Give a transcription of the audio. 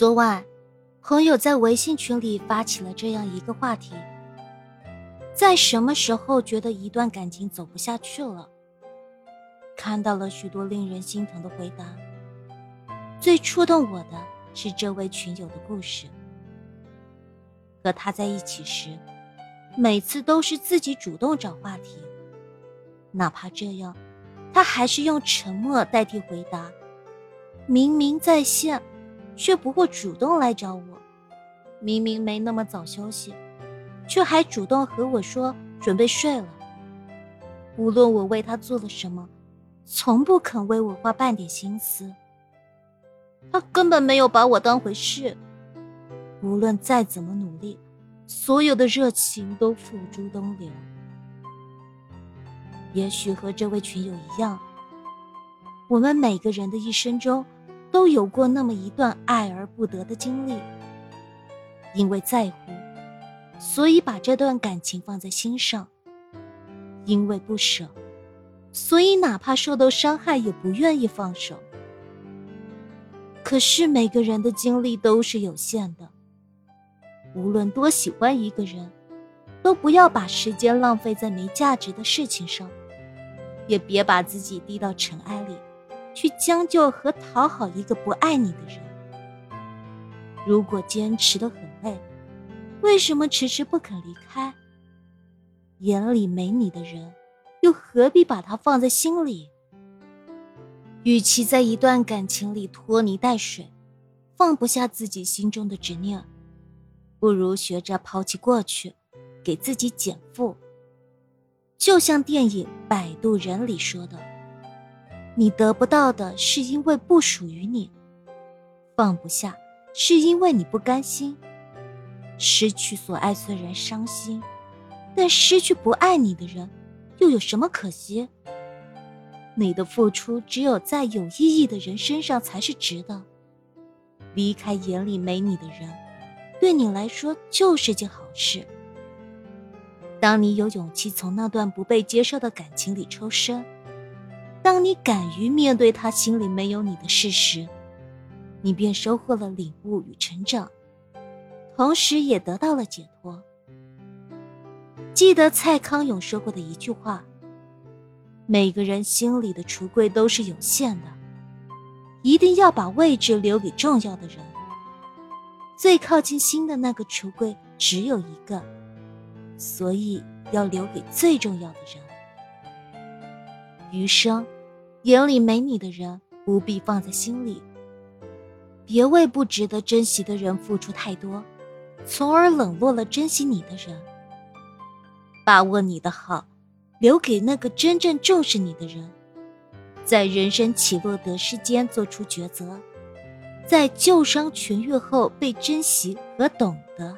昨晚，朋友在微信群里发起了这样一个话题：在什么时候觉得一段感情走不下去了？看到了许多令人心疼的回答。最触动我的是这位群友的故事。和他在一起时，每次都是自己主动找话题，哪怕这样，他还是用沉默代替回答。明明在线，却不会主动来找我；明明没那么早休息，却还主动和我说准备睡了。无论我为他做了什么，从不肯为我花半点心思。他根本没有把我当回事。无论再怎么努力，所有的热情都付诸东流。也许和这位群友一样，我们每个人的一生中，都有过那么一段爱而不得的经历。因为在乎，所以把这段感情放在心上；因为不舍，所以哪怕受到伤害也不愿意放手。可是每个人的精力都是有限的。无论多喜欢一个人，都不要把时间浪费在没价值的事情上，也别把自己低到尘埃里，去将就和讨好一个不爱你的人。如果坚持的很累，为什么迟迟不肯离开？眼里没你的人，又何必把他放在心里？与其在一段感情里拖泥带水，放不下自己心中的执念。不如学着抛弃过去，给自己减负。就像电影《摆渡人》里说的：“你得不到的是因为不属于你，放不下是因为你不甘心。失去所爱虽然伤心，但失去不爱你的人，又有什么可惜？你的付出只有在有意义的人身上才是值得。离开眼里没你的人。”对你来说就是件好事。当你有勇气从那段不被接受的感情里抽身，当你敢于面对他心里没有你的事实，你便收获了领悟与成长，同时也得到了解脱。记得蔡康永说过的一句话：“每个人心里的橱柜都是有限的，一定要把位置留给重要的人。”最靠近心的那个橱柜只有一个，所以要留给最重要的人。余生，眼里没你的人不必放在心里。别为不值得珍惜的人付出太多，从而冷落了珍惜你的人。把握你的好，留给那个真正重视你的人。在人生起落得失间做出抉择。在旧伤痊愈后被珍惜和懂得。